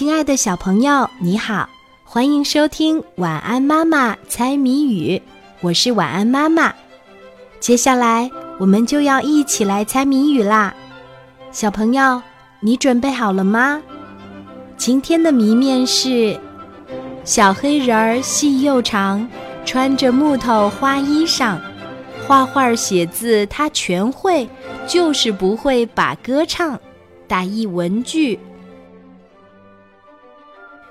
亲爱的小朋友，你好，欢迎收听《晚安妈妈猜谜语》，我是晚安妈妈。接下来我们就要一起来猜谜语啦，小朋友，你准备好了吗？今天的谜面是：小黑人儿细又长，穿着木头花衣裳，画画写字他全会，就是不会把歌唱。打一文具。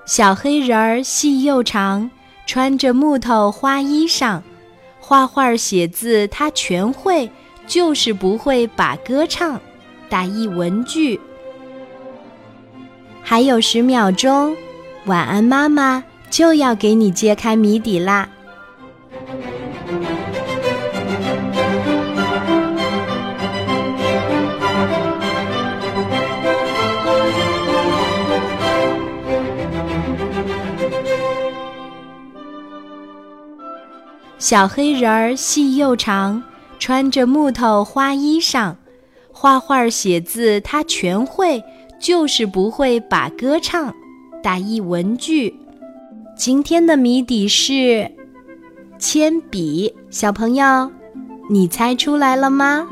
小黑人儿细又长，穿着木头花衣裳，画画写字他全会，就是不会把歌唱。打一文具。还有十秒钟，晚安妈妈就要给你揭开谜底啦。小黑人儿细又长，穿着木头花衣裳，画画写字他全会，就是不会把歌唱。打一文具。今天的谜底是铅笔，小朋友，你猜出来了吗？